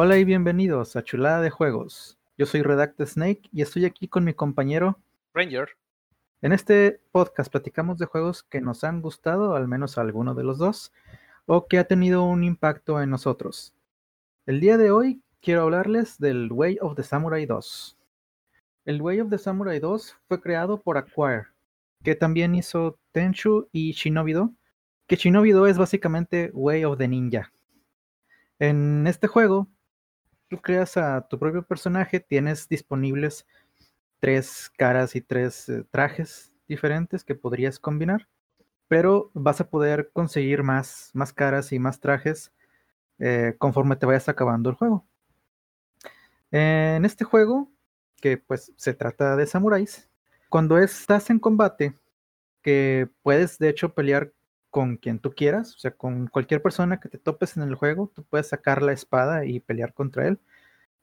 Hola y bienvenidos a Chulada de Juegos. Yo soy Redacte Snake y estoy aquí con mi compañero Ranger. En este podcast platicamos de juegos que nos han gustado, al menos a alguno de los dos, o que ha tenido un impacto en nosotros. El día de hoy quiero hablarles del Way of the Samurai 2. El Way of the Samurai 2 fue creado por Acquire, que también hizo Tenchu y Shinobi-Do, que Shinobi-Do es básicamente Way of the Ninja. En este juego, tú creas a tu propio personaje, tienes disponibles tres caras y tres eh, trajes diferentes que podrías combinar, pero vas a poder conseguir más, más caras y más trajes eh, conforme te vayas acabando el juego. En este juego, que pues se trata de samuráis, cuando estás en combate, que puedes de hecho pelear con quien tú quieras, o sea, con cualquier persona que te topes en el juego, tú puedes sacar la espada y pelear contra él.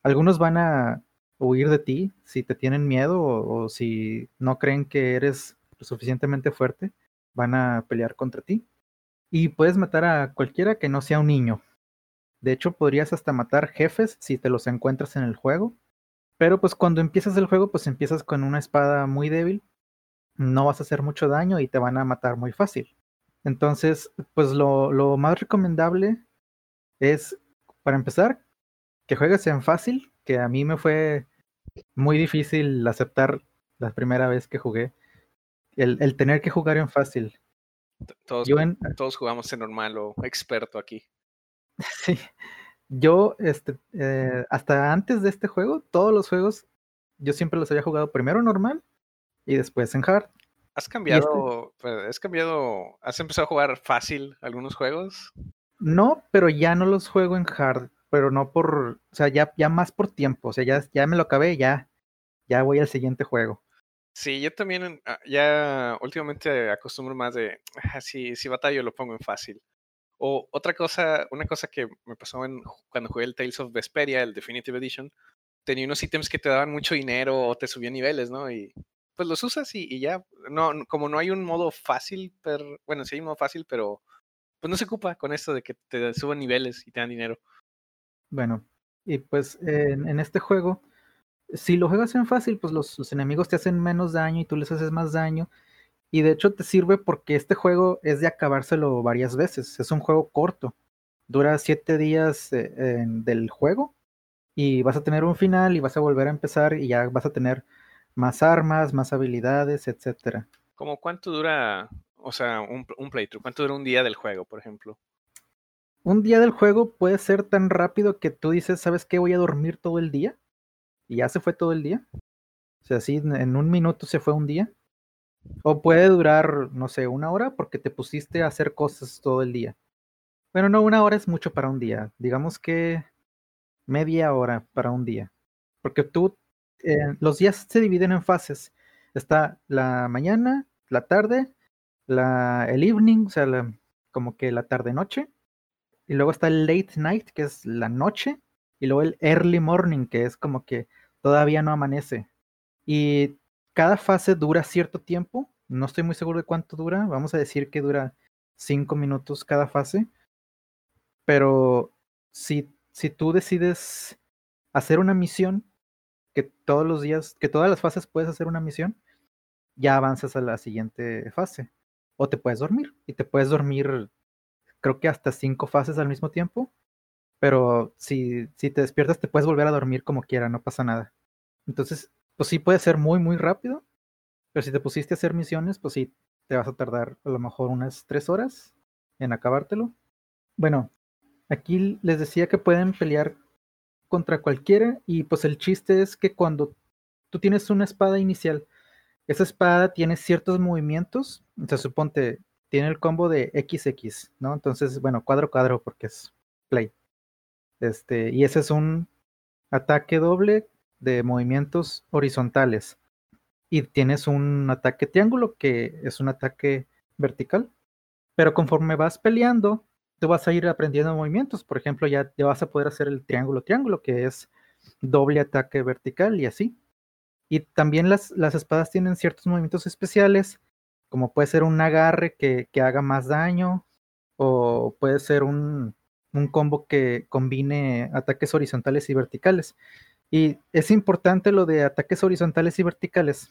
Algunos van a huir de ti si te tienen miedo o, si no creen que eres lo suficientemente fuerte, van a pelear contra ti. Y puedes matar a cualquiera que no sea un niño. De hecho, podrías hasta matar jefes si te los encuentras en el juego. Pero pues cuando empiezas el juego, pues empiezas con una espada muy débil. No vas a hacer mucho daño y te van a matar muy fácil. Entonces, pues lo, lo más recomendable es, para empezar, que juegues en fácil, que a mí me fue muy difícil aceptar la primera vez que jugué. El, tener que jugar en fácil. Todos, todos jugamos en normal o experto aquí. Sí. Yo, este, eh, hasta antes de este juego, todos los juegos, yo siempre los había jugado primero normal y después en hard. ¿Has cambiado, has cambiado, has empezado a jugar fácil algunos juegos? No, pero ya no los juego en hard pero no por, o sea, ya, ya más por tiempo, o sea, ya, ya me lo acabé, ya, ya voy al siguiente juego. Sí, yo también ah, ya últimamente acostumbro más de, ah, si, si batallo lo pongo en fácil. O otra cosa, una cosa que me pasó en, cuando jugué el Tales of Vesperia, el Definitive Edition, tenía unos ítems que te daban mucho dinero o te subían niveles, ¿no? Y pues los usas y, ya, no, como no hay un modo fácil, pero, bueno, sí hay un modo fácil, pero pues no se ocupa con esto de que te suban niveles y te dan dinero. Bueno, y pues en, este juego, si lo juegas en fácil, pues los, enemigos te hacen menos daño y tú les haces más daño. Y de hecho te sirve porque este juego es de acabárselo varias veces. Es un juego corto. Dura siete días eh, del juego. Y vas a tener un final y vas a volver a empezar y ya vas a tener más armas, más habilidades, etcétera. ¿Cómo cuánto dura, o sea, un, un playthrough? ¿Cuánto dura un día del juego, por ejemplo? un día del juego puede ser tan rápido que tú dices, ¿sabes qué? Voy a dormir todo el día. Y ya se fue todo el día. O sea, así en un minuto se fue un día. O puede durar, no sé, una hora porque te pusiste a hacer cosas todo el día. Bueno, no, una hora es mucho para un día. Digamos que media hora para un día. Porque tú, eh, los días se dividen en fases. Está la mañana, la tarde, la, el evening, o sea, como que la tarde-noche. Y luego está el late night, que es la noche, y luego el early morning, que es como que todavía no amanece. Y cada fase dura cierto tiempo, no estoy muy seguro de cuánto dura, vamos a decir que dura cinco minutos cada fase, pero si, si tú decides hacer una misión, que todos los días, que todas las fases puedes hacer una misión, ya avanzas a la siguiente fase. O te puedes dormir, y te puedes dormir creo que hasta cinco fases al mismo tiempo. Pero si, si te despiertas, te puedes volver a dormir como quiera, no pasa nada. Entonces, pues sí puede ser muy, muy rápido. Pero si te pusiste a hacer misiones, pues sí, te vas a tardar a lo mejor unas tres horas en acabártelo. Bueno, aquí les decía que pueden pelear contra cualquiera y pues el chiste es que cuando tú tienes una espada inicial, esa espada tiene ciertos movimientos, o sea, suponte, tiene el combo de XX, ¿no? Entonces, bueno, cuadro cuadro porque es play. Este, y ese es un ataque doble de movimientos horizontales. Y tienes un ataque triángulo que es un ataque vertical. Pero conforme vas peleando, tú vas a ir aprendiendo movimientos. Por ejemplo, ya, ya vas a poder hacer el triángulo triángulo, que es doble ataque vertical y así. Y también las, las espadas tienen ciertos movimientos especiales como puede ser un agarre que, haga más daño, o puede ser un, un combo que combine ataques horizontales y verticales. Y es importante lo de ataques horizontales y verticales,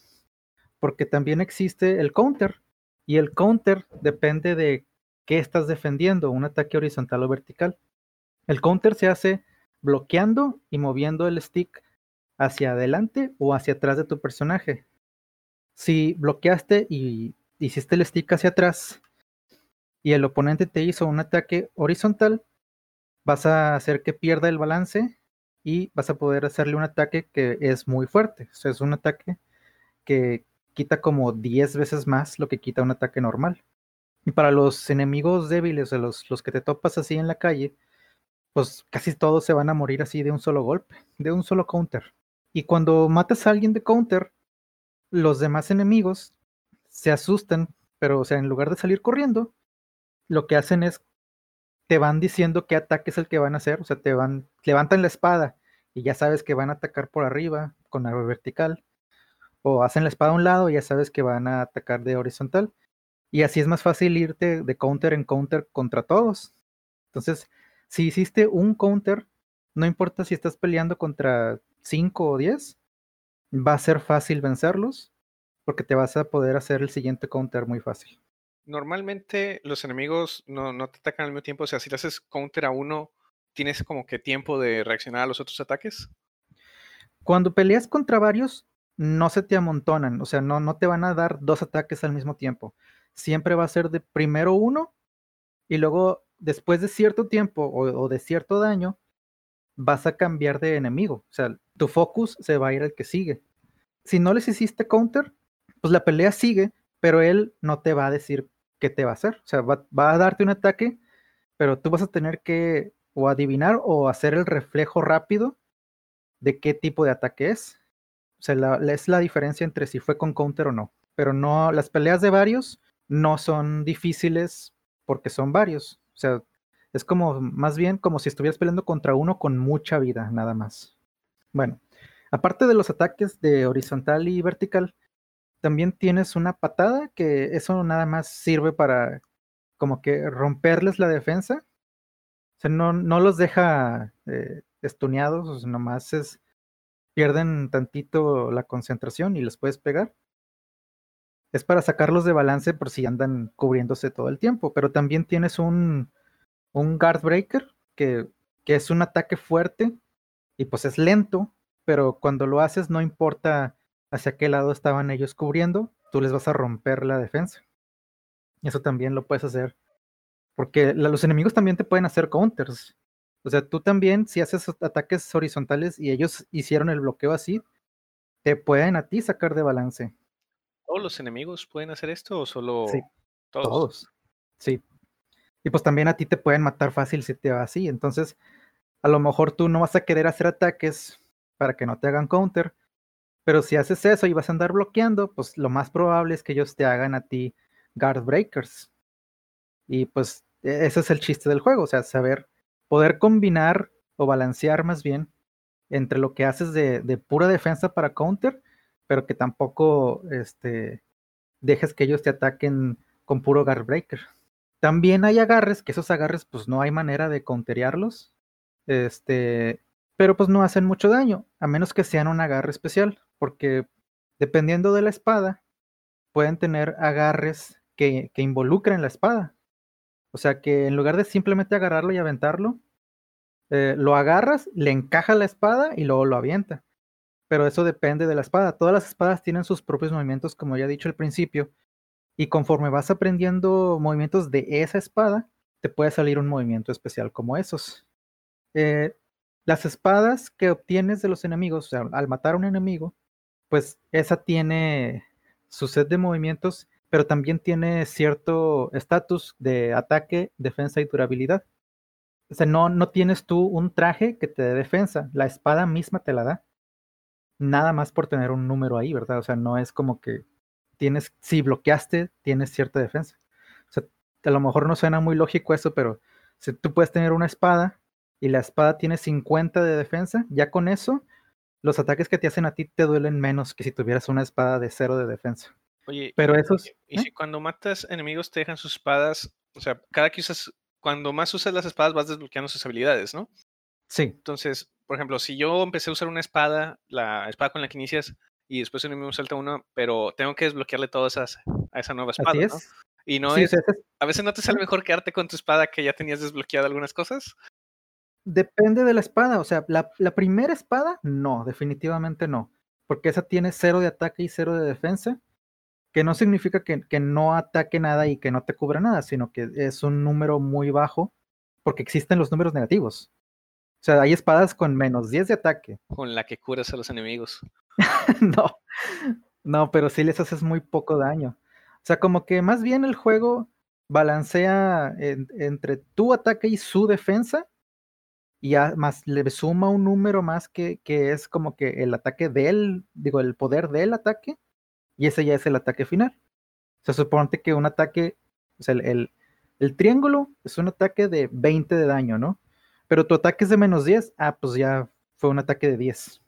porque también existe el counter, y el counter depende de qué estás defendiendo, un ataque horizontal o vertical. El counter se hace bloqueando y moviendo el stick hacia adelante o hacia atrás de tu personaje. Si bloqueaste y hiciste el stick hacia atrás y el oponente te hizo un ataque horizontal, vas a hacer que pierda el balance y vas a poder hacerle un ataque que es muy fuerte. O sea, es un ataque que quita como 10 veces más lo que quita un ataque normal. Y para los enemigos débiles, o los, los que te topas así en la calle, pues casi todos se van a morir así de un solo golpe, de un solo counter. Y cuando matas a alguien de counter, los demás enemigos se asustan, pero o sea, en lugar de salir corriendo, lo que hacen es te van diciendo qué ataque es el que van a hacer, o sea, te van levantan la espada y ya sabes que van a atacar por arriba con la vertical o hacen la espada a un lado y ya sabes que van a atacar de horizontal y así es más fácil irte de counter en counter contra todos. Entonces, si hiciste un counter, no importa si estás peleando contra 5 o 10, va a ser fácil vencerlos porque te vas a poder hacer el siguiente counter muy fácil. Normalmente los enemigos no, no te atacan al mismo tiempo, o sea, si le haces counter a uno, ¿tienes como que tiempo de reaccionar a los otros ataques? Cuando peleas contra varios, no se te amontonan, o sea, no, no te van a dar dos ataques al mismo tiempo siempre va a ser de primero uno y luego después de cierto tiempo o, de cierto daño vas a cambiar de enemigo. O sea, tu focus se va a ir al que sigue. Si no les hiciste counter, pues la pelea sigue, pero él no te va a decir qué te va a hacer. O sea, va, a darte un ataque, pero tú vas a tener que o adivinar o hacer el reflejo rápido de qué tipo de ataque es. O sea, es la diferencia entre si fue con counter o no. Pero no, las peleas de varios no son difíciles porque son varios. O sea, es como más bien como si estuvieras peleando contra uno con mucha vida, nada más. Bueno, aparte de los ataques de horizontal y vertical, también tienes una patada que eso nada más sirve para como que romperles la defensa. O sea, no, no los deja eh, estuneados, nomás es, pierden tantito la concentración y les puedes pegar es para sacarlos de balance por si andan cubriéndose todo el tiempo. Pero también tienes un, un guard breaker que, que es un ataque fuerte y pues es lento, pero cuando lo haces no importa hacia qué lado estaban ellos cubriendo, tú les vas a romper la defensa. Eso también lo puedes hacer. Porque los enemigos también te pueden hacer counters. O sea, tú también, si haces ataques horizontales y ellos hicieron el bloqueo así, te pueden a ti sacar de balance. ¿Todos los enemigos pueden hacer esto o solo sí, todos? Sí. Y pues también a ti te pueden matar fácil si te va así. Entonces, a lo mejor tú no vas a querer hacer ataques para que no te hagan counter. Pero si haces eso y vas a andar bloqueando, pues lo más probable es que ellos te hagan a ti guard breakers. Y pues e, ese es el chiste del juego, o sea, saber poder combinar o balancear más bien entre lo que haces de, de pura defensa para counter pero que tampoco este, dejes que ellos te ataquen con puro guard breaker. También hay agarres, que esos agarres pues no hay manera de counterearlos, este, pero pues no hacen mucho daño, a menos que sean un agarre especial, porque dependiendo de la espada, pueden tener agarres que, involucren la espada. O sea que en lugar de simplemente agarrarlo y aventarlo, eh, lo agarras, le encaja la espada y luego lo avienta pero eso depende de la espada. Todas las espadas tienen sus propios movimientos, como ya he dicho al principio, y conforme vas aprendiendo movimientos de esa espada, te puede salir un movimiento especial como esos. Eh, las espadas que obtienes de los enemigos, o sea, al matar a un enemigo, pues esa tiene su set de movimientos, pero también tiene cierto estatus de ataque, defensa y durabilidad. O sea, no, no tienes tú un traje que te dé defensa, la espada misma te la da nada más por tener un número ahí, ¿verdad? O sea, no es como que tienes, si bloqueaste, tienes cierta defensa. O sea, a lo mejor no suena muy lógico eso, pero si tú puedes tener una espada y la espada tiene 50 de defensa, ya con eso, los ataques que te hacen a ti te duelen menos que si tuvieras una espada de cero de defensa. Oye, pero eso ¿y, ¿eh? si cuando matas enemigos te dejan sus espadas, o sea, cada que usas cuando más usas las espadas vas desbloqueando sus habilidades, ¿no? Sí. Entonces, por ejemplo, si yo empecé a usar una espada, la espada con la que inicias, y después un enemigo salta uno, pero tengo que desbloquearle todas esas a esa nueva espada, Así ¿no? Y no Sí, es, a veces no te sale mejor quedarte con tu espada que ya tenías desbloqueado algunas cosas. Depende de la espada. O sea, la, la primera espada, no, definitivamente no. Porque esa tiene cero de ataque y cero de defensa. Que no significa que, que no ataque nada y que no te cubra nada, sino que es un número muy bajo. Porque existen los números negativos. O sea, hay espadas con menos 10 de ataque. Con la que curas a los enemigos. no, no, pero sí les haces muy poco daño. O sea, como que más bien el juego balancea en- entre tu ataque y su defensa, y ya más le suma un número más que, que es como que el ataque del, digo, el poder del ataque, y ese ya es el ataque final. Se supone que un ataque, o sea, el, el, el triángulo es un ataque de 20 de daño, ¿no? Pero tu ataque es de menos 10, ah, pues ya fue un ataque de 10.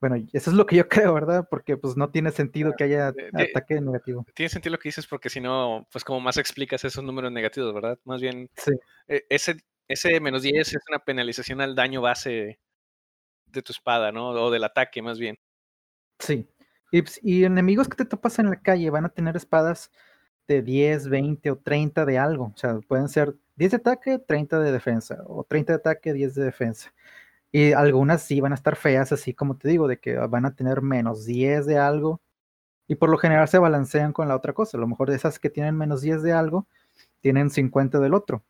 Bueno, eso es lo que yo creo, ¿verdad? Porque pues no tiene sentido que haya de- de- ataque negativo. Tiene sentido lo que dices porque si no, pues como más explicas esos números negativos, ¿verdad? Más bien, Sí, eh, ese, ese menos 10 es una penalización al daño base de tu espada, ¿no? O del ataque, más bien. sí. Y, ps- y enemigos que te topas en la calle van a tener espadas de 10, 20 o 30 de algo. O sea, pueden ser 10 de ataque, 30 de defensa. O 30 de ataque, 10 de defensa. Y algunas sí van a estar feas, así como te digo, de que van a tener menos 10 de algo. Y por lo general se balancean con la otra cosa. A lo mejor de esas que tienen menos 10 de algo, tienen 50 del otro.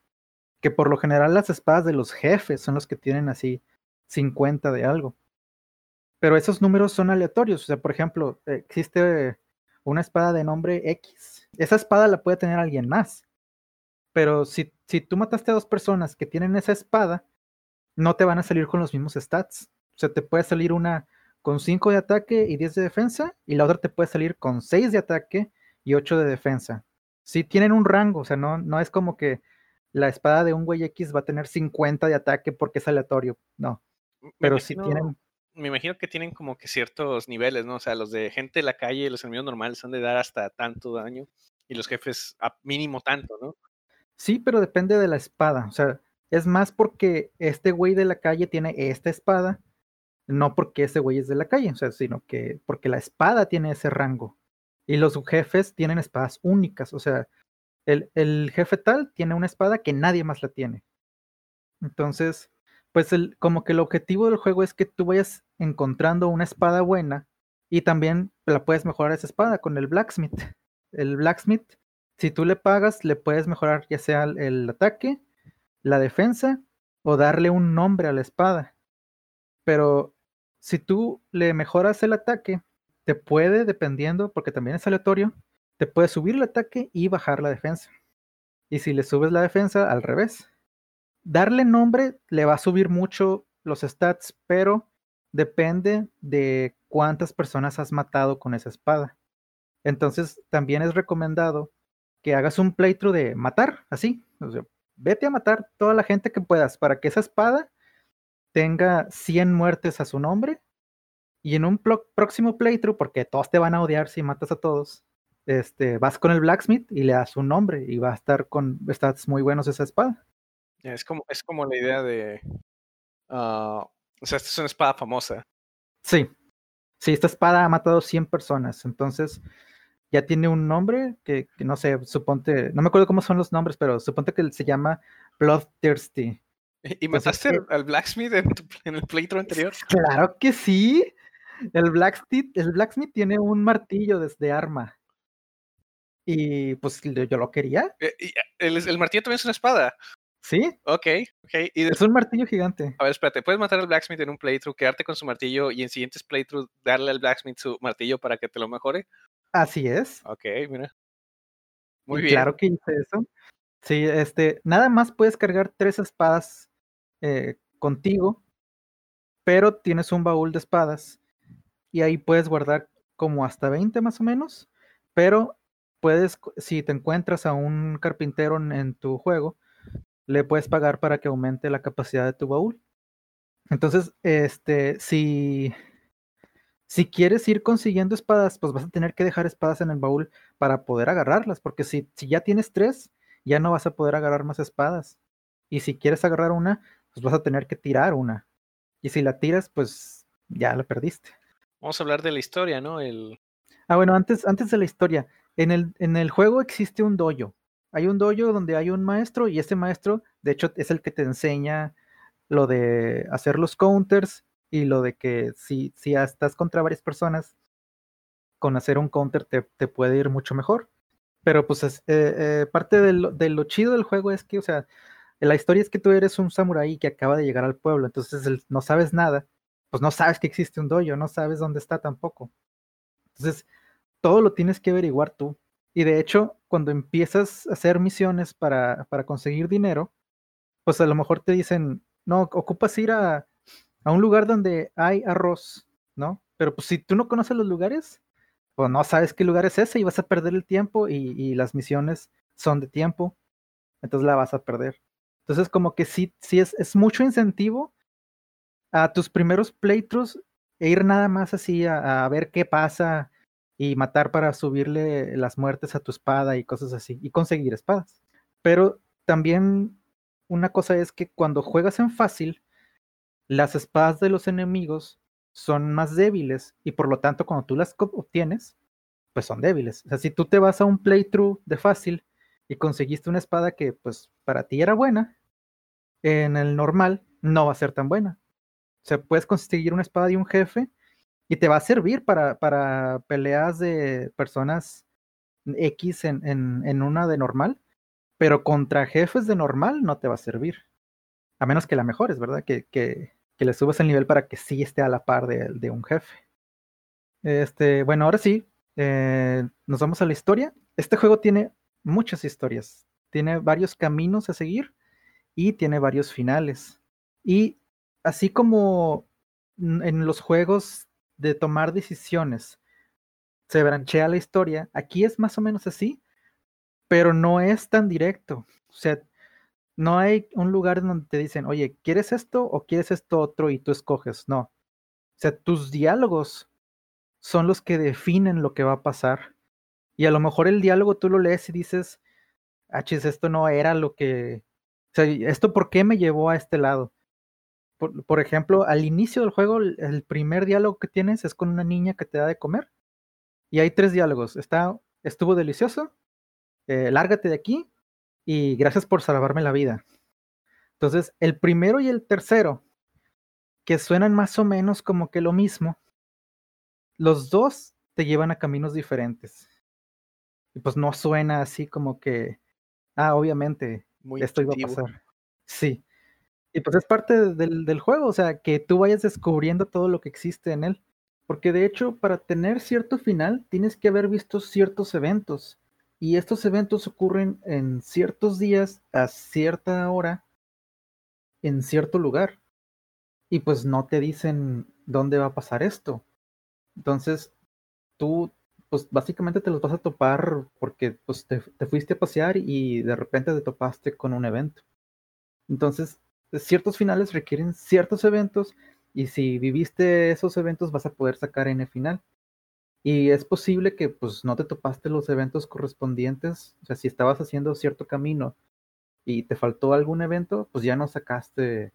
Que por lo general las espadas de los jefes son los que tienen así 50 de algo. Pero esos números son aleatorios. O sea, por ejemplo, existe una espada de nombre X. Esa espada la puede tener alguien más. Pero si, si tú mataste a dos personas que tienen esa espada, no te van a salir con los mismos stats. O sea, te puede salir una con 5 de ataque y 10 de defensa, y la otra te puede salir con 6 de ataque y 8 de defensa. Sí tienen un rango, o sea, no, no es como que la espada de un güey X va a tener 50 de ataque porque es aleatorio. No, Me pero sí imagino- tienen. Me imagino que tienen como que ciertos niveles, ¿no? O sea, los de gente de la calle, los enemigos normales han de dar hasta tanto daño y los jefes a mínimo tanto, ¿no? Sí, pero depende de la espada. O sea, es más porque este güey de la calle tiene esta espada, no porque ese güey es de la calle, o sea, sino que porque la espada tiene ese rango. Y los jefes tienen espadas únicas. O sea, el, el jefe tal tiene una espada que nadie más la tiene. Entonces, pues el, como que el objetivo del juego es que tú vayas encontrando una espada buena y también la puedes mejorar esa espada con el blacksmith. El blacksmith, si tú le pagas, le puedes mejorar ya sea el, el ataque, la defensa o darle un nombre a la espada. Pero si tú le mejoras el ataque, te puede, dependiendo, porque también es aleatorio, te puede subir el ataque y bajar la defensa. Y si le subes la defensa, al revés. Darle nombre le va a subir mucho los stats, pero depende de cuántas personas has matado con esa espada. Entonces, también es recomendado que hagas un playthrough de matar, así. O sea, vete a matar toda la gente que puedas para que esa espada tenga 100 muertes a su nombre. Y en un próximo playthrough, porque todos te van a odiar si matas a todos, este, vas con el blacksmith y le das un nombre y va a estar con stats muy buenos esa espada. Es como, es como la idea de. ah, o sea, esta es una espada famosa. Sí, sí, esta espada ha matado 100 personas, entonces ya tiene un nombre que, que no sé, suponte, no me acuerdo cómo son los nombres, pero suponte que se llama Bloodthirsty. ¿Y mataste que- al, al Blacksmith en, tu- en el playthrough anterior? Claro que sí. El Blacksmith, el Blacksmith tiene un martillo desde arma. Y pues yo lo quería, Eh, ah, el, el martillo también es una espada. Sí, Ok, ok. Y es un martillo gigante. a ver, espérate, puedes matar al Blacksmith en un playthrough, quedarte con su martillo y en siguientes playthroughs darle al Blacksmith su martillo para que te lo mejore. Así es. Ok, mira. Muy y bien. claro que hice eso. Sí, este, nada más puedes cargar tres espadas eh, contigo, pero tienes un baúl de espadas y ahí puedes guardar como hasta 20 más o menos, pero puedes, si te encuentras a un carpintero en, en tu juego, le puedes pagar para que aumente la capacidad de tu baúl. Entonces, este, si, si quieres ir consiguiendo espadas, pues vas a tener que dejar espadas en el baúl para poder agarrarlas, porque si, si ya tienes tres ya no vas a poder agarrar más espadas. Y si quieres agarrar una, pues vas a tener que tirar una. Y si la tiras, pues ya la perdiste. Vamos a hablar de la historia, ¿no? El... Ah, bueno, antes, antes de la historia, en el, en el juego existe un dojo. Hay un dojo donde hay un maestro y ese maestro, de hecho, es el que te enseña lo de hacer los counters y lo de que si, si estás contra varias personas, con hacer un counter te, te puede ir mucho mejor. Pero pues es, eh, eh, parte de lo, chido del juego es que, o sea, la historia es que tú eres un samurái que acaba de llegar al pueblo, entonces no sabes nada, pues no sabes que existe un dojo, no sabes dónde está tampoco. Entonces, todo lo tienes que averiguar tú. Y de hecho, cuando empiezas a hacer misiones para, para conseguir dinero, pues a lo mejor te dicen, no, ocupas ir a, a un lugar donde hay arroz, ¿no? Pero pues si tú no conoces los lugares, pues no sabes qué lugar es ese y vas a perder el tiempo y, y las misiones son de tiempo, entonces la vas a perder. Entonces como que sí, sí es, es mucho incentivo a tus primeros playthroughs e ir nada más así a, a, ver qué pasa y matar para subirle las muertes a tu espada y cosas así y conseguir espadas. Pero también una cosa es que cuando juegas en fácil, las espadas de los enemigos son más débiles y por lo tanto cuando tú las obtienes, pues son débiles. O sea, si tú te vas a un playthrough de fácil y conseguiste una espada que pues para ti era buena, en el normal no va a ser tan buena. O sea, puedes conseguir una espada de un jefe y te va a servir para, para peleas de personas X en, en, en una de normal, pero contra jefes de normal no te va a servir. A menos que la mejores, ¿verdad? Que, que, que le subas el nivel para que sí esté a la par de, de un jefe. Este, bueno, ahora sí, eh, nos vamos a la historia. Este juego tiene muchas historias, tiene varios caminos a seguir y tiene varios finales. Y así como en los juegos de tomar decisiones se branchea la historia, aquí es más o menos así, pero no es tan directo. O sea, no hay un lugar donde te dicen, oye, ¿quieres esto o quieres esto otro? Y tú escoges. No. O sea, tus diálogos son los que definen lo que va a pasar. Y a lo mejor el diálogo tú lo lees y dices, achis, esto no era lo que. O sea, ¿esto por qué me llevó a este lado? Por, por, ejemplo, al inicio del juego, el primer diálogo que tienes es con una niña que te da de comer. Y hay tres diálogos. Está, estuvo delicioso, eh, lárgate de aquí y gracias por salvarme la vida. Entonces, el primero y el tercero, que suenan más o menos como que lo mismo, los dos te llevan a caminos diferentes. Y pues no suena así como que, ah, obviamente, Muy esto iba a pasar. Sí. Y pues es parte del, del juego, o sea, que tú vayas descubriendo todo lo que existe en él. Porque de hecho, para tener cierto final, tienes que haber visto ciertos eventos. Y estos eventos ocurren en ciertos días, a cierta hora, en cierto lugar. Y pues no te dicen dónde va a pasar esto. Entonces, tú, pues básicamente te los vas a topar porque pues, te, te fuiste a pasear y de repente te topaste con un evento. Entonces, ciertos finales requieren ciertos eventos y si viviste esos eventos vas a poder sacar N final. Y es posible que pues no te topaste los eventos correspondientes, o sea, si estabas haciendo cierto camino y te faltó algún evento, pues ya no sacaste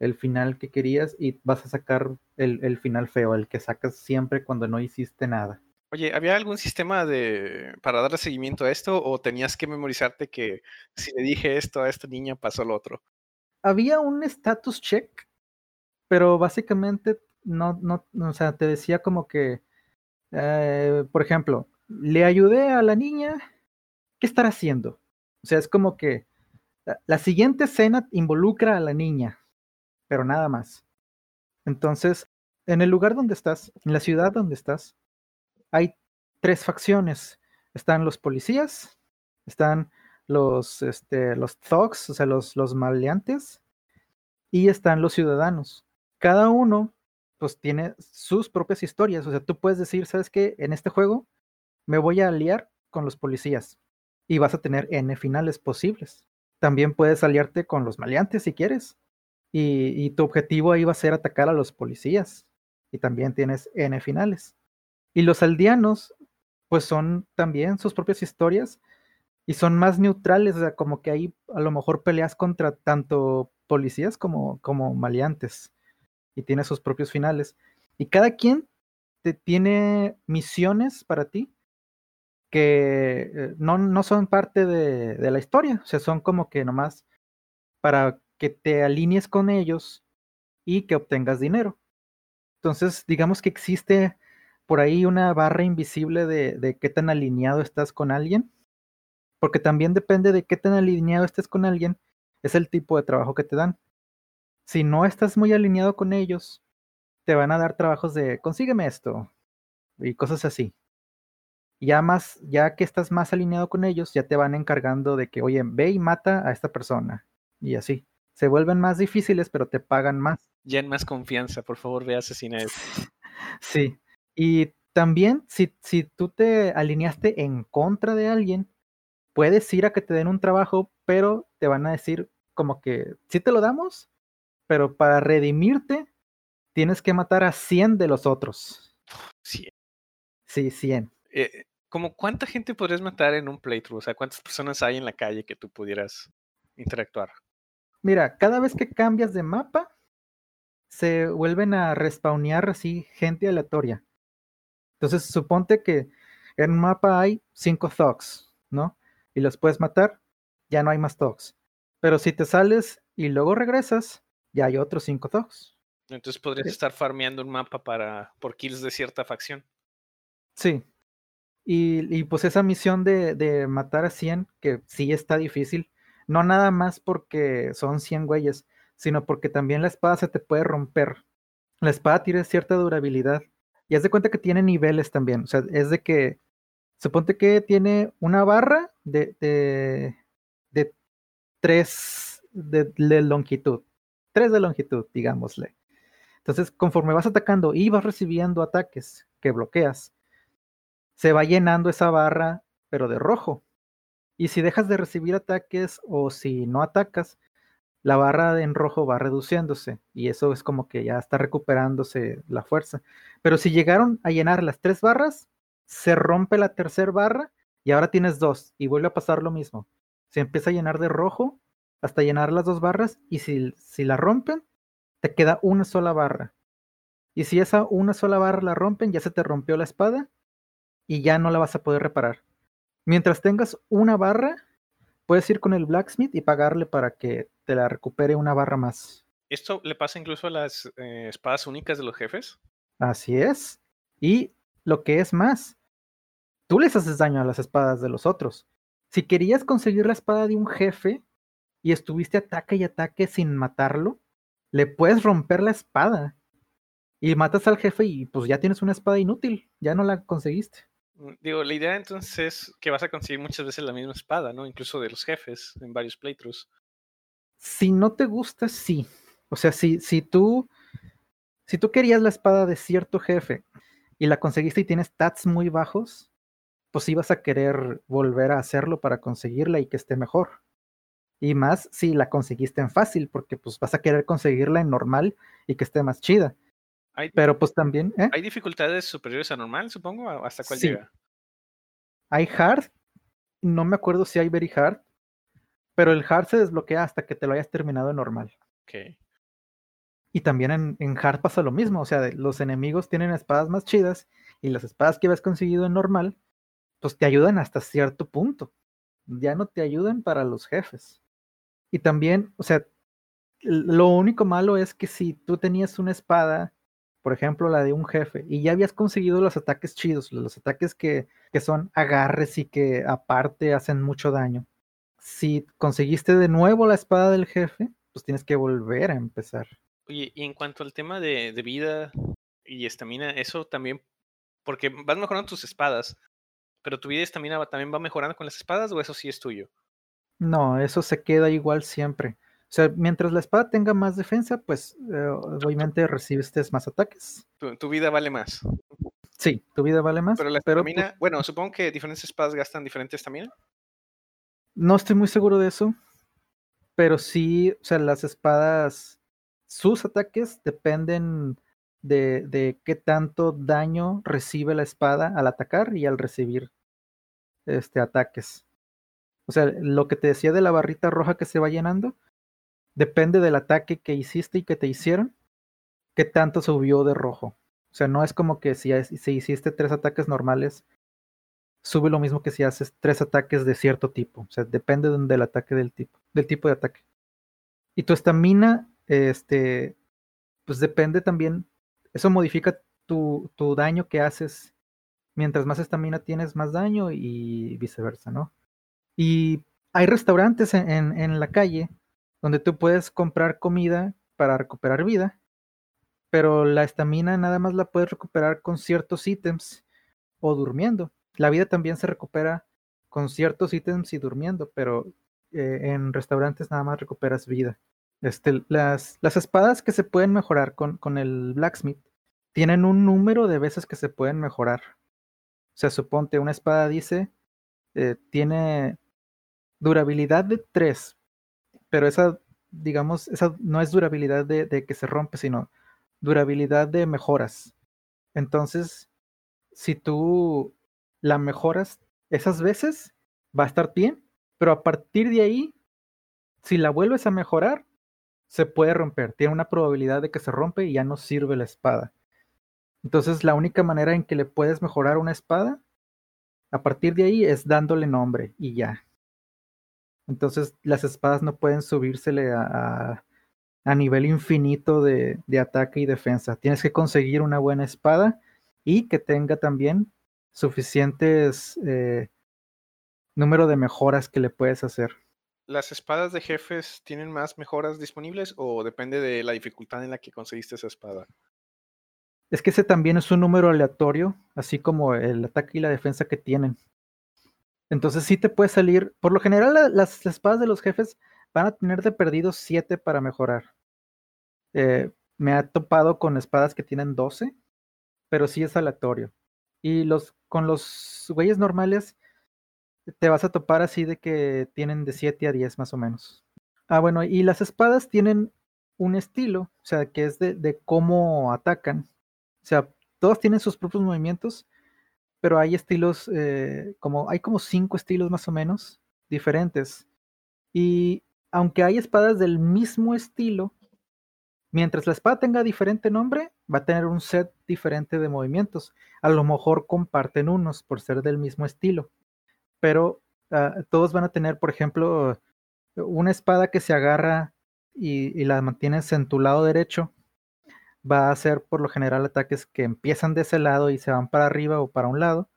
el final que querías y vas a sacar el, el final feo, el que sacas siempre cuando no hiciste nada. Oye, ¿había algún sistema de para darle seguimiento a esto o tenías que memorizarte que si le dije esto a esta niña pasó lo otro? Había un status check, pero básicamente no, no, o sea, te decía como que eh, por ejemplo, le ayudé a la niña, ¿qué estará haciendo? O sea, es como que la, siguiente escena involucra a la niña, pero nada más. Entonces, en el lugar donde estás, en la ciudad donde estás, hay tres facciones. Están los policías, están los, este, los thugs, o sea, los, los maleantes, y están los ciudadanos. Cada uno pues tiene sus propias historias. O sea, tú puedes decir, ¿sabes qué? En este juego me voy a aliar con los policías y vas a tener N finales posibles. También puedes aliarte con los maleantes si quieres. Y, y, tu objetivo ahí va a ser atacar a los policías. Y también tienes N finales. Y los aldeanos, pues son también sus propias historias. Y son más neutrales, o sea, como que ahí a lo mejor peleas contra tanto policías como, como maleantes. Y tiene sus propios finales. Y cada quien te tiene misiones para ti que eh, no, no son parte de, la historia, o sea, son como que nomás para que te alinees con ellos y que obtengas dinero. Entonces, digamos que existe por ahí una barra invisible de, de qué tan alineado estás con alguien, porque también depende de qué tan alineado estés con alguien, es el tipo de trabajo que te dan. Si no estás muy alineado con ellos, te van a dar trabajos de consígueme esto y cosas así ya más, ya que estás más alineado con ellos, ya te van encargando de que, oye, ve y mata a esta persona. Y así. Se vuelven más difíciles, pero te pagan más. Ya en más confianza, por favor, ve a asesinar. sí. Y también, si, si tú te alineaste en contra de alguien, puedes ir a que te den un trabajo, pero te van a decir como que sí te lo damos, pero para redimirte tienes que matar a 100 de los otros. 100. Sí, 100. Eh, como cuánta gente podrías matar en un playthrough? O sea, ¿cuántas personas hay en la calle que tú pudieras interactuar? Mira, cada vez que cambias de mapa, se vuelven a respawnear así gente aleatoria. Entonces, suponte que en un mapa hay cinco thugs, ¿no? Y los puedes matar, ya no hay más thugs. Pero si te sales y luego regresas, ya hay otros cinco thugs. Entonces podrías estar farmeando un mapa para por kills de cierta facción. Sí, y, pues esa misión de, matar a 100, que sí está difícil, no nada más porque son 100 güeyes, sino porque también la espada se te puede romper. La espada tiene cierta durabilidad. Y haz de cuenta que tiene niveles también. O sea, es de que, suponte que tiene una barra de, de, de 3 de, de longitud. 3 de longitud, digámosle. Entonces, conforme vas atacando y vas recibiendo ataques que bloqueas, se va llenando esa barra, pero de rojo. Y si dejas de recibir ataques o si no atacas, la barra en rojo va reduciéndose y eso es como que ya está recuperándose la fuerza. Pero si llegaron a llenar las tres barras, se rompe la tercera barra y ahora tienes dos y vuelve a pasar lo mismo. Se empieza a llenar de rojo hasta llenar las dos barras y si, si la rompen, te queda una sola barra. Y si esa una sola barra la rompen, ya se te rompió la espada y ya no la vas a poder reparar. Mientras tengas una barra, puedes ir con el blacksmith y pagarle para que te la recupere una barra más. ¿Esto le pasa incluso a las eh, espadas únicas de los jefes? Así es. Y lo que es más, tú les haces daño a las espadas de los otros. Si querías conseguir la espada de un jefe y estuviste ataque y ataque sin matarlo, le puedes romper la espada. Y matas al jefe y pues ya tienes una espada inútil, ya no la conseguiste. Mm, digo, la idea entonces es que vas a conseguir muchas veces la misma espada, ¿no? Incluso de los jefes en varios playthroughs. Si no te gusta, sí. O sea, si, si tú si tú querías la espada de cierto jefe y la conseguiste y tienes stats muy bajos, pues ibas a querer volver a hacerlo para conseguirla y que esté mejor. Y más si la conseguiste en fácil, porque pues vas a querer conseguirla en normal y que esté más chida. Pero pues también. ¿eh? ¿Hay dificultades superiores a normal, supongo? ¿Hasta cuál llega? Hay hard. No me acuerdo si hay very hard. Pero el hard se desbloquea hasta que te lo hayas terminado en normal. Ok. Y también en, en hard pasa lo mismo. O sea, los enemigos tienen espadas más chidas. Y las espadas que habías conseguido en normal, pues te ayudan hasta cierto punto. Ya no te ayudan para los jefes. Y también, o sea, lo único malo es que si tú tenías una espada por ejemplo, la de un jefe, y ya habías conseguido los ataques chidos, los ataques que, que son agarres y que aparte hacen mucho daño. Si conseguiste de nuevo la espada del jefe, pues tienes que volver a empezar. Oye, y en cuanto al tema de, de vida y estamina, eso también, porque vas mejorando tus espadas, pero tu vida estamina también va mejorando con las espadas o eso sí es tuyo? No, eso se queda igual siempre. O sea, mientras la espada tenga más defensa, pues eh, obviamente recibes más ataques. Tu, vida vale más. Sí, tu vida vale más. Pero la estamina, pues bueno, supongo que diferentes espadas gastan diferentes estamina. No estoy muy seguro de eso. Pero sí, o sea, las espadas, sus ataques dependen de, de qué tanto daño recibe la espada al atacar y al recibir este ataques. O sea, lo que te decía de la barrita roja que se va llenando, depende del ataque que hiciste y que te hicieron, qué tanto subió de rojo. O sea, no es como que si, si hiciste tres ataques normales, sube lo mismo que si haces tres ataques de cierto tipo. O sea, depende del ataque del tipo, del tipo de ataque. Y tu estamina, este, pues depende también, eso modifica tu, tu daño que haces. Mientras más estamina tienes, más daño y viceversa, ¿no? Y hay restaurantes en, en, la calle donde tú puedes comprar comida para recuperar vida, pero la estamina nada más la puedes recuperar con ciertos ítems o durmiendo. La vida también se recupera con ciertos ítems y durmiendo, pero eh, en restaurantes nada más recuperas vida. Este, las, las espadas que se pueden mejorar con, con el blacksmith tienen un número de veces que se pueden mejorar. O sea, suponte una espada dice, eh, tiene durabilidad de 3, pero esa, digamos, esa no es durabilidad de, de que se rompe, sino durabilidad de mejoras. Entonces, si tú la mejoras esas veces, va a estar bien, pero a partir de ahí, si la vuelves a mejorar, se puede romper. Tiene una probabilidad de que se rompe y ya no sirve la espada. Entonces, la única manera en que le puedes mejorar una espada, a partir de ahí, es dándole nombre y ya. Entonces, las espadas no pueden subírsele a, a nivel infinito de, de, ataque y defensa. Tienes que conseguir una buena espada y que tenga también suficientes eh, número de mejoras que le puedes hacer. ¿Las espadas de jefes tienen más mejoras disponibles o depende de la dificultad en la que conseguiste esa espada? Es que ese también es un número aleatorio, así como el ataque y la defensa que tienen. Entonces sí te puede salir, por lo general la, las espadas de los jefes van a tener de perdidos 7 para mejorar. Eh, me ha topado con espadas que tienen 12, pero sí es aleatorio. Y los con los güeyes normales te vas a topar así de que tienen de 7 a 10 más o menos. Ah, bueno, y las espadas tienen un estilo, o sea, que es de, cómo atacan. O sea, todos tienen sus propios movimientos, pero hay estilos, eh, como, hay como cinco estilos más o menos diferentes. Y aunque hay espadas del mismo estilo, mientras la espada tenga diferente nombre, va a tener un set diferente de movimientos. A lo mejor comparten unos por ser del mismo estilo, pero uh, todos van a tener, por ejemplo, una espada que se agarra y, y, la mantienes en tu lado derecho. Va a hacer por lo general ataques que empiezan de ese lado y se van para arriba o para un lado.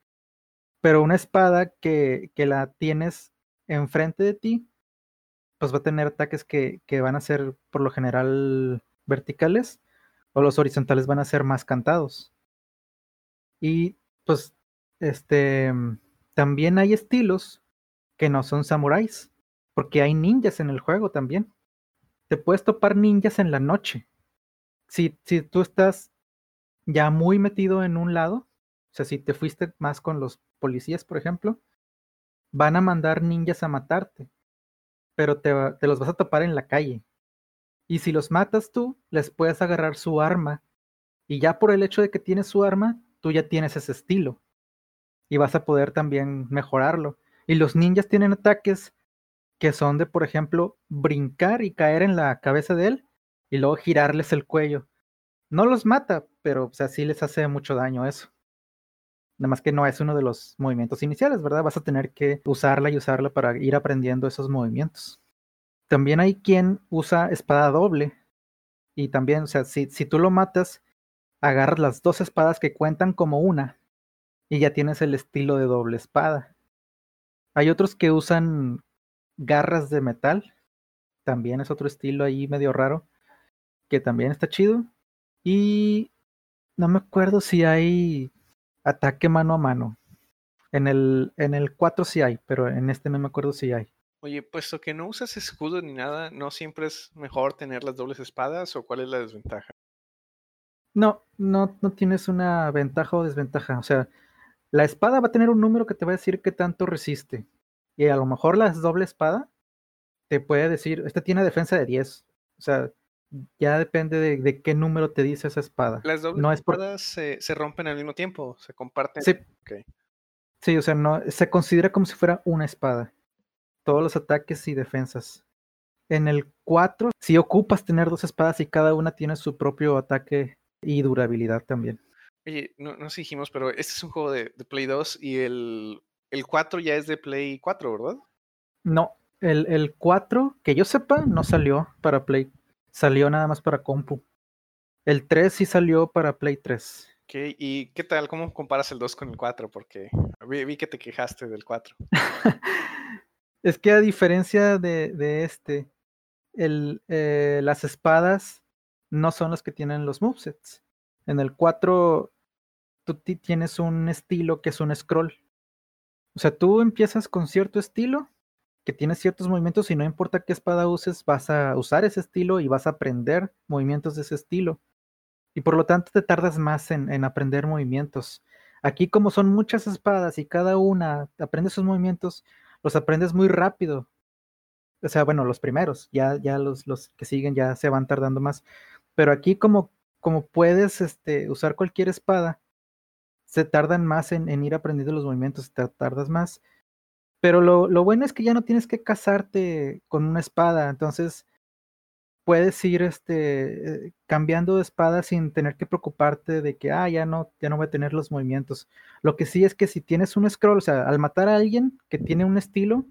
Pero una espada que, que la tienes enfrente de ti pues va a tener ataques que, que, van a ser por lo general verticales o los horizontales van a ser más cantados. Y pues este también hay estilos que no son samuráis, porque hay ninjas en el juego también. Te puedes topar ninjas en la noche. Si, si tú estás ya muy metido en un lado, o sea, si te fuiste más con los policías, por ejemplo, van a mandar ninjas a matarte pero te, te, los vas a topar en la calle. Y si los matas tú, les puedes agarrar su arma. Y ya por el hecho de que tienes su arma, tú ya tienes ese estilo. Y vas a poder también mejorarlo. Y los ninjas tienen ataques que son de, por ejemplo, brincar y caer en la cabeza de él y luego girarles el cuello. No los mata, pero o sea, sí les hace mucho daño eso. Nada más que no es uno de los movimientos iniciales, ¿verdad? Vas a tener que usarla y usarla para ir aprendiendo esos movimientos. También hay quien usa espada doble. Y también, o sea, si, si tú lo matas, agarras las dos espadas que cuentan como una. Y ya tienes el estilo de doble espada. Hay otros que usan garras de metal. También es otro estilo ahí medio raro. Que también está chido. Y no me acuerdo si hay ataque mano a mano. En el, en el 4 sí hay, pero en este no me acuerdo si hay. Oye, puesto que no usas escudo ni nada, ¿no siempre es mejor tener las dobles espadas o cuál es la desventaja? No, no, no tienes una ventaja o desventaja. O sea, la espada va a tener un número que te va a decir qué tanto resiste. Y a lo mejor la doble espada te puede decir, esta tiene defensa de 10. O sea, ya depende de, de, qué número te dice esa espada. Las dobles no espadas por... se, se, rompen al mismo tiempo, se comparten. Sí. Okay. sí, o sea, no, se considera como si fuera una espada. todos los ataques y defensas. En el 4, si ocupas tener dos espadas y cada una tiene su propio ataque y durabilidad también. Oye, no, no sé dijimos, pero este es un juego de, Play 2 y el, el 4 ya es de Play 4, ¿verdad? No, el, el 4, que yo sepa, no salió para Play. Salió nada más para compu. El 3 sí salió para Play 3. Ok, ¿y qué tal? ¿Cómo comparas el 2 con el 4? Porque vi, que te quejaste del 4. es que a diferencia de, este, el, eh, las espadas no son las que tienen los movesets. En el 4 tú tienes un estilo que es un scroll. O sea, tú empiezas con cierto estilo que tiene ciertos movimientos y no importa qué espada uses, vas a usar ese estilo y vas a aprender movimientos de ese estilo. Y por lo tanto te tardas más en, aprender movimientos. Aquí como son muchas espadas y cada una aprende sus movimientos, los aprendes muy rápido. O sea, bueno, los primeros, ya, ya los, los que siguen ya se van tardando más. Pero aquí como, como puedes este, usar cualquier espada, se tardan más en, ir aprendiendo los movimientos, te tardas más. Pero lo, lo, bueno es que ya no tienes que casarte con una espada, entonces puedes ir este, eh, cambiando de espada sin tener que preocuparte de que, ah, ya no, ya no voy a tener los movimientos. Lo que sí es que si tienes un scroll, o sea, al matar a alguien que tiene un estilo,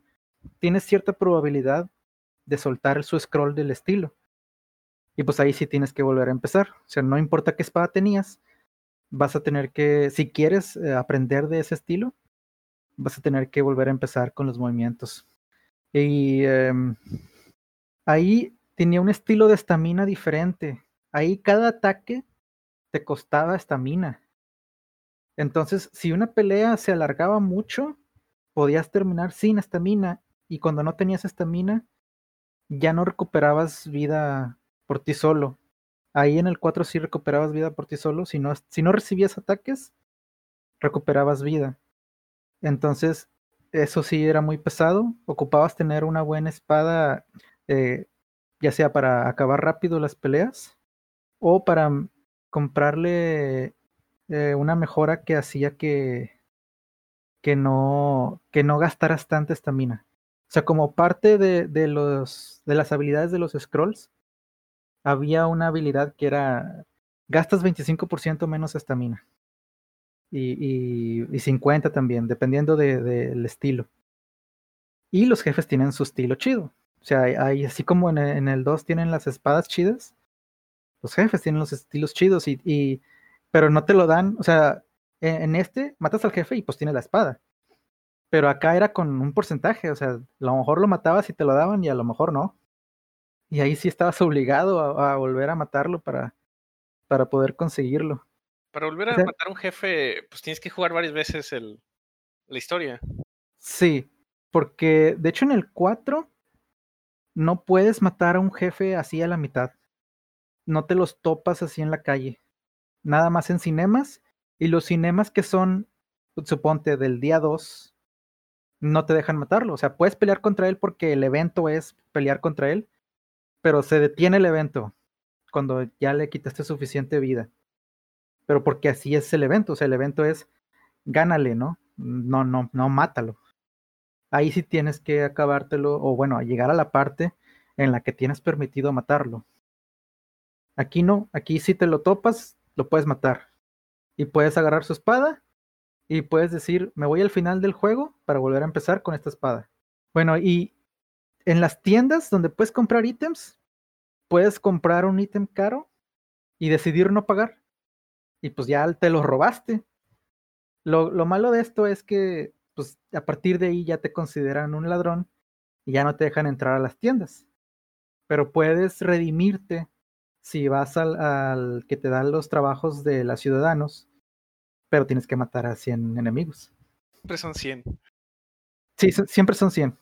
tienes cierta probabilidad de soltar su scroll del estilo. Y pues ahí sí tienes que volver a empezar. O sea, no importa qué espada tenías, vas a tener que, si quieres eh, aprender de ese estilo, vas a tener que volver a empezar con los movimientos. Y em, ahí tenía un estilo de estamina diferente. Ahí cada ataque te costaba estamina. Entonces, si una pelea se alargaba mucho, podías terminar sin estamina. Y cuando no tenías estamina, ya no recuperabas vida por ti solo. Ahí en el 4 sí recuperabas vida por ti solo. Si no, si no recibías ataques, recuperabas vida. Entonces, eso sí era muy pesado. Ocupabas tener una buena espada, eh, ya sea para acabar rápido las peleas o para comprarle eh, una mejora que hacía que, que, no, que no gastaras tanta estamina. O sea, como parte de, de, los, de las habilidades de los scrolls, había una habilidad que era gastas 25% menos estamina y, y, 50 también, dependiendo del de, estilo. Y los jefes tienen su estilo chido. O sea, hay, así como en, en, el 2 tienen las espadas chidas, los jefes tienen los estilos chidos, y, y pero no te lo dan. O sea, en, este matas al jefe y pues tiene la espada. Pero acá era con un porcentaje, o sea, a lo mejor lo matabas y te lo daban y a lo mejor no. Y ahí sí estabas obligado a, a volver a matarlo para, para poder conseguirlo. Para volver a matar a un jefe, pues tienes que jugar varias veces el, la historia. Sí, porque de hecho en el 4 no puedes matar a un jefe así a la mitad. No te los topas así en la calle. Nada más en cinemas. Y los cinemas que son, suponte, del día 2, no te dejan matarlo. O sea, puedes pelear contra él porque el evento es pelear contra él, pero se detiene el evento cuando ya le quitaste suficiente vida pero porque así es el evento, o sea, el evento es gánale, ¿no? No, no, no, mátalo. Ahí sí tienes que acabártelo, o bueno, llegar a la parte en la que tienes permitido matarlo. Aquí no, aquí si te lo topas, lo puedes matar. Y puedes agarrar su espada y puedes decir, me voy al final del juego para volver a empezar con esta espada. Bueno, y en las tiendas donde puedes comprar ítems, puedes comprar un ítem caro y decidir no pagar y pues ya te lo robaste. Lo, lo, malo de esto es que pues a partir de ahí ya te consideran un ladrón y ya no te dejan entrar a las tiendas. Pero puedes redimirte si vas al, al que te dan los trabajos de los ciudadanos, pero tienes que matar a 100 enemigos. Siempre son 100. Sí, siempre son 100.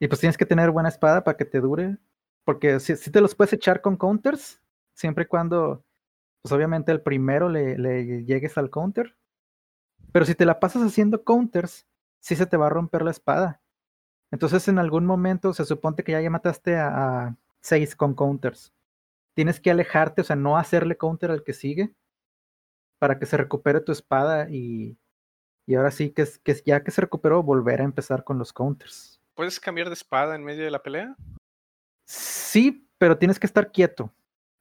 Y pues tienes que tener buena espada para que te dure. Porque si, te los puedes echar con counters, siempre y cuando pues obviamente el primero le, llegues al counter. Pero si te la pasas haciendo counters, sí se te va a romper la espada. Entonces en algún momento se supone que ya, ya mataste a, seis con counters. Tienes que alejarte, o sea, no hacerle counter al que sigue para que se recupere tu espada y, y ahora sí que, es, que ya que se recuperó, volver a empezar con los counters. ¿Puedes cambiar de espada en medio de la pelea? Sí, pero tienes que estar quieto.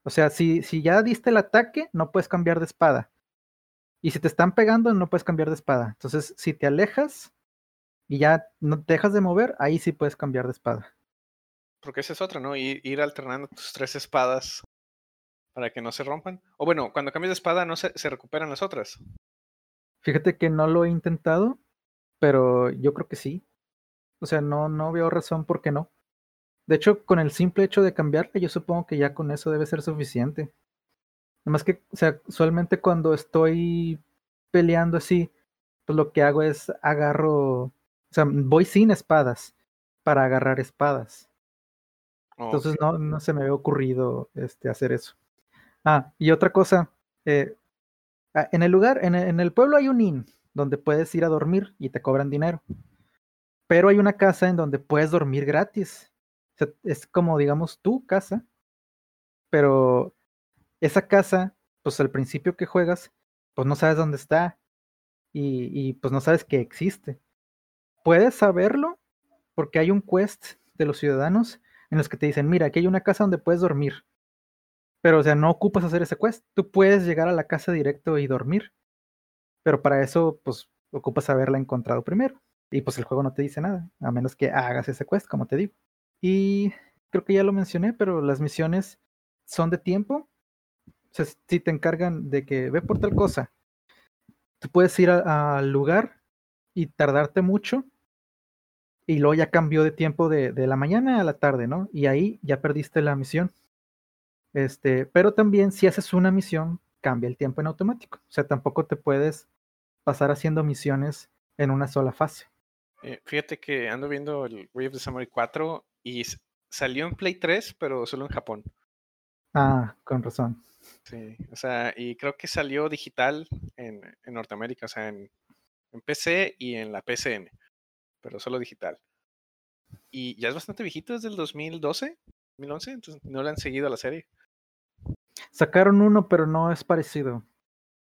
O sea, si, si ya diste el ataque, no puedes cambiar de espada. Y si te están pegando, no puedes cambiar de espada. Entonces, si te alejas y ya no te dejas de mover, ahí sí puedes cambiar de espada. Porque esa es otra, ¿no? Ir, ir alternando tus tres espadas para que no se rompan. O bueno, cuando cambias de espada, no se, se recuperan las otras. Fíjate que no lo he intentado, pero yo creo que sí. O sea, no, no veo razón por qué no. De hecho, con el simple hecho de cambiarla, yo supongo que ya con eso debe ser suficiente. Además que, o sea, usualmente cuando estoy peleando así, pues lo que hago es agarro, o sea, voy sin espadas para agarrar espadas. Entonces no, no se me había ocurrido este, hacer eso. Ah, y otra cosa, eh, ah, en el lugar, en el, en el pueblo hay un inn donde puedes ir a dormir y te cobran dinero. Pero hay una casa en donde puedes dormir gratis. O sea, es como, digamos, tu casa. Pero esa casa, pues al principio que juegas, pues no sabes dónde está. Y, y pues no sabes que existe. Puedes saberlo porque hay un quest de los ciudadanos en los que te dicen, mira, aquí hay una casa donde puedes dormir. Pero, o sea, no ocupas hacer ese quest. Tú puedes llegar a la casa directo y dormir. Pero para eso, pues, ocupas haberla encontrado primero. Y pues el juego no te dice nada, a menos que hagas ese quest, como te digo. Y creo que ya lo mencioné, pero las misiones son de tiempo. O sea, si te encargan de que ve por tal cosa, tú puedes ir al lugar y tardarte mucho. Y luego ya cambió de tiempo de, de la mañana a la tarde, ¿no? Y ahí ya perdiste la misión. Este, pero también si haces una misión, cambia el tiempo en automático. O sea, tampoco te puedes pasar haciendo misiones en una sola fase. Eh, fíjate que ando viendo el Way of the Samurai 4 y salió en Play 3, pero solo en Japón. Ah, con razón. Sí, o sea, y creo que salió digital en, en Norteamérica, o sea, en, en PC y en la PCN, pero solo digital. Y ya es bastante viejito, es del 2012, 2011, entonces no le han seguido a la serie. Sacaron uno, pero no es parecido.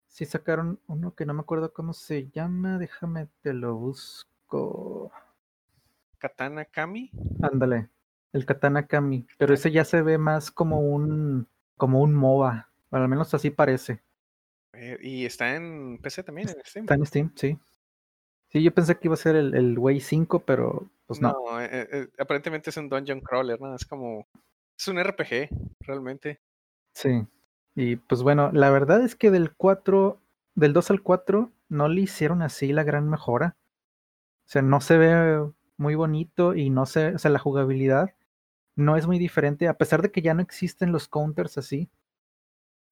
Sí sacaron uno que no me acuerdo cómo se llama. Déjame te lo busco. Katana Kami, Ándale, el Katana Kami. Pero ese ya se ve más como un como un MOBA. O al menos así parece. eh, y está en PC también, en Steam. Está en Steam, sí. Sí, yo pensé que iba a ser el, el Way 5, pero pues no. No, eh, eh, aparentemente es un dungeon crawler, ¿no? Es como, es un RPG, realmente. Sí. Y pues bueno, la verdad es que del 4, del 2 al 4, no le hicieron así la gran mejora. O sea, no se ve muy bonito y no se, o sea, la jugabilidad no es muy diferente, a pesar de que ya no existen los counters así.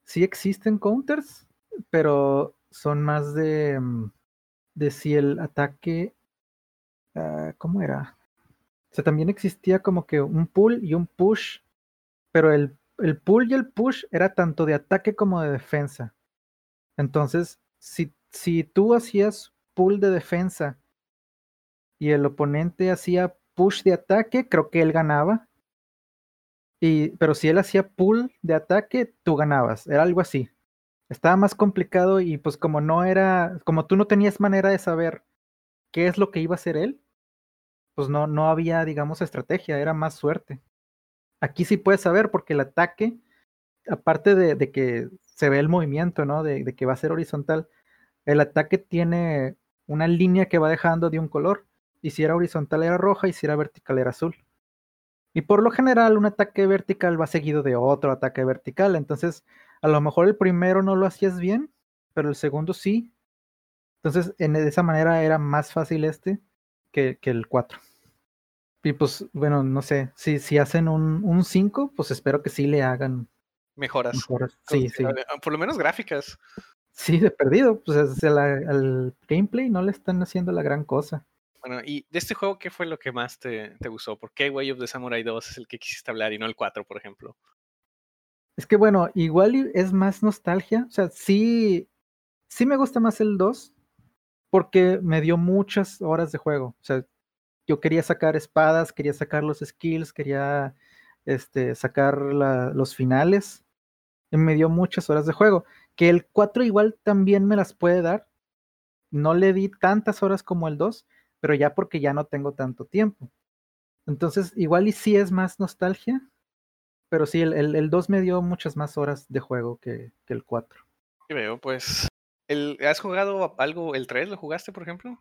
Sí existen counters, pero son más de, mm, de si el ataque, ah, ¿cómo era? O sea, también existía como que un pull y un push, pero el, el pull y el push era tanto de ataque como de defensa. Entonces, si, si tú hacías pull de defensa y el oponente hacía push de ataque, creo que él ganaba. Y, pero si él hacía pull de ataque, tú ganabas. Era algo así. Estaba más complicado y pues como no era, como tú no tenías manera de saber qué es lo que iba a hacer él, pues no, no había, digamos, estrategia, era más suerte. Aquí sí puedes saber porque el ataque, aparte de, de que se ve el movimiento, ¿no? De, de, que va a ser horizontal, el ataque tiene una línea que va dejando de un color. Y si era horizontal era roja y si era vertical era azul. Y por lo general un ataque vertical va seguido de otro ataque vertical. Entonces, a lo mejor el primero no lo hacías bien, pero el segundo sí. Entonces, en, de esa manera era más fácil este que, que el 4. Y pues, bueno, no sé, si, si hacen un 5, pues espero que sí le hagan mejoras. mejoras. Sí, sí. Por lo menos gráficas. Sí, de perdido. Pues el, el gameplay no le están haciendo la gran cosa. Bueno, y de este juego, ¿qué fue lo que más te, te gustó? ¿Por qué Way of the Samurai 2 es el que quisiste hablar y no el 4, por ejemplo? Es que bueno, igual es más nostalgia. O sea, sí, sí me gusta más el 2 porque me dio muchas horas de juego. O sea, yo quería sacar espadas, quería sacar los skills, quería este, sacar los finales. Y me dio muchas horas de juego. Que el 4 igual también me las puede dar. No le di tantas horas como el 2, pero ya porque ya no tengo tanto tiempo. Entonces, igual y sí es más nostalgia, pero sí, el, el, el 2 me dio muchas más horas de juego que, que el 4. Y veo, pues. El, ¿Has jugado algo, el 3? ¿Lo jugaste, por ejemplo?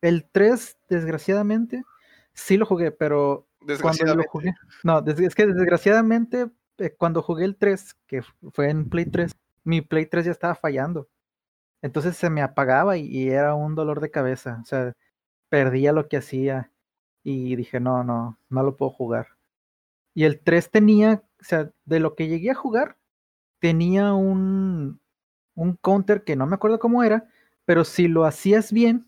El 3, desgraciadamente, sí lo jugué, pero cuando lo jugué. No, es que desgraciadamente, eh, cuando jugué el 3, que fue en Play 3, mi Play 3 ya estaba fallando. Entonces se me apagaba y, y era un dolor de cabeza. O sea, perdía lo que hacía y dije, no, no, no lo puedo jugar. Y el 3 tenía, o sea, de lo que llegué a jugar, tenía un, un counter que no me acuerdo cómo era, pero si lo hacías bien,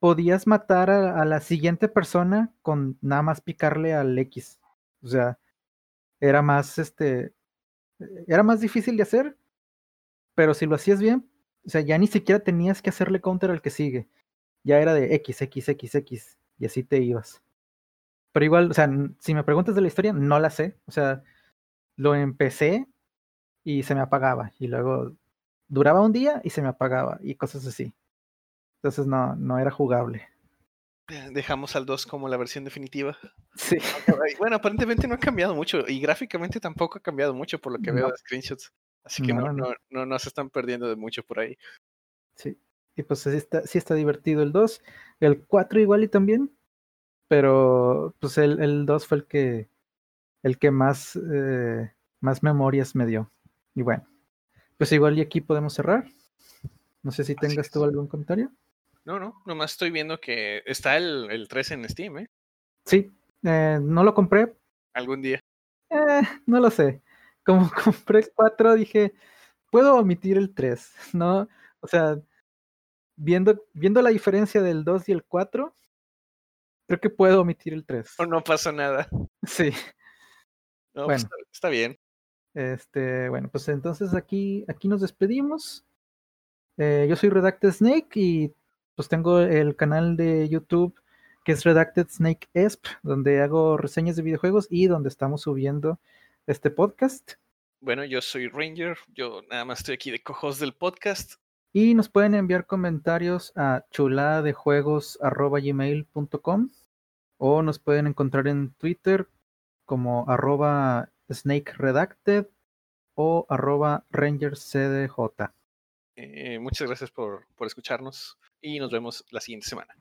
podías matar a, a, la siguiente persona con nada más picarle al X. O sea, era más, este, era más difícil de hacer, pero si lo hacías bien, o sea, ya ni siquiera tenías que hacerle counter al que sigue. Ya era de X, X, X, X, y así te ibas. Pero igual, o sea, si me preguntas de la historia, no la sé. O sea, lo empecé y se me apagaba. Y luego duraba un día y se me apagaba y cosas así. Entonces no, no era jugable. Dejamos al 2 como la versión definitiva. Sí. Bueno, aparentemente no ha cambiado mucho y gráficamente tampoco ha cambiado mucho por lo que no. veo de screenshots. Así que no, no, no, no, se están perdiendo de mucho por ahí. Sí. Y pues sí está, sí está divertido el 2. El 4 igual y también. Pero pues el, el 2 fue el que el que más, eh, más memorias me dio. Y bueno, pues igual y aquí podemos cerrar. No sé si tengas tú algún comentario. No, no, nomás estoy viendo que está el, el 3 en Steam, ¿eh? Sí, eh, no lo compré. Algún día. Eh, no lo sé. Como compré el 4, dije, puedo omitir el 3, ¿no? O sea, viendo, viendo la diferencia del 2 y el 4, creo que puedo omitir el 3. O no pasa nada. Sí. No, bueno, pues está, está, bien. Este, bueno, pues entonces aquí, aquí nos despedimos. Eh, yo soy Redacted Snake y pues tengo el canal de YouTube que es Redacted Snake Esp, donde hago reseñas de videojuegos y donde estamos subiendo este podcast. Bueno, yo soy Ranger, yo nada más estoy aquí de cojos del podcast. Y nos pueden enviar comentarios a chuladejuegos.gmail.com o nos pueden encontrar en Twitter como arroba Snake Redacted o arroba RangerCDJ. Eh, muchas gracias por, por escucharnos y nos vemos la siguiente semana.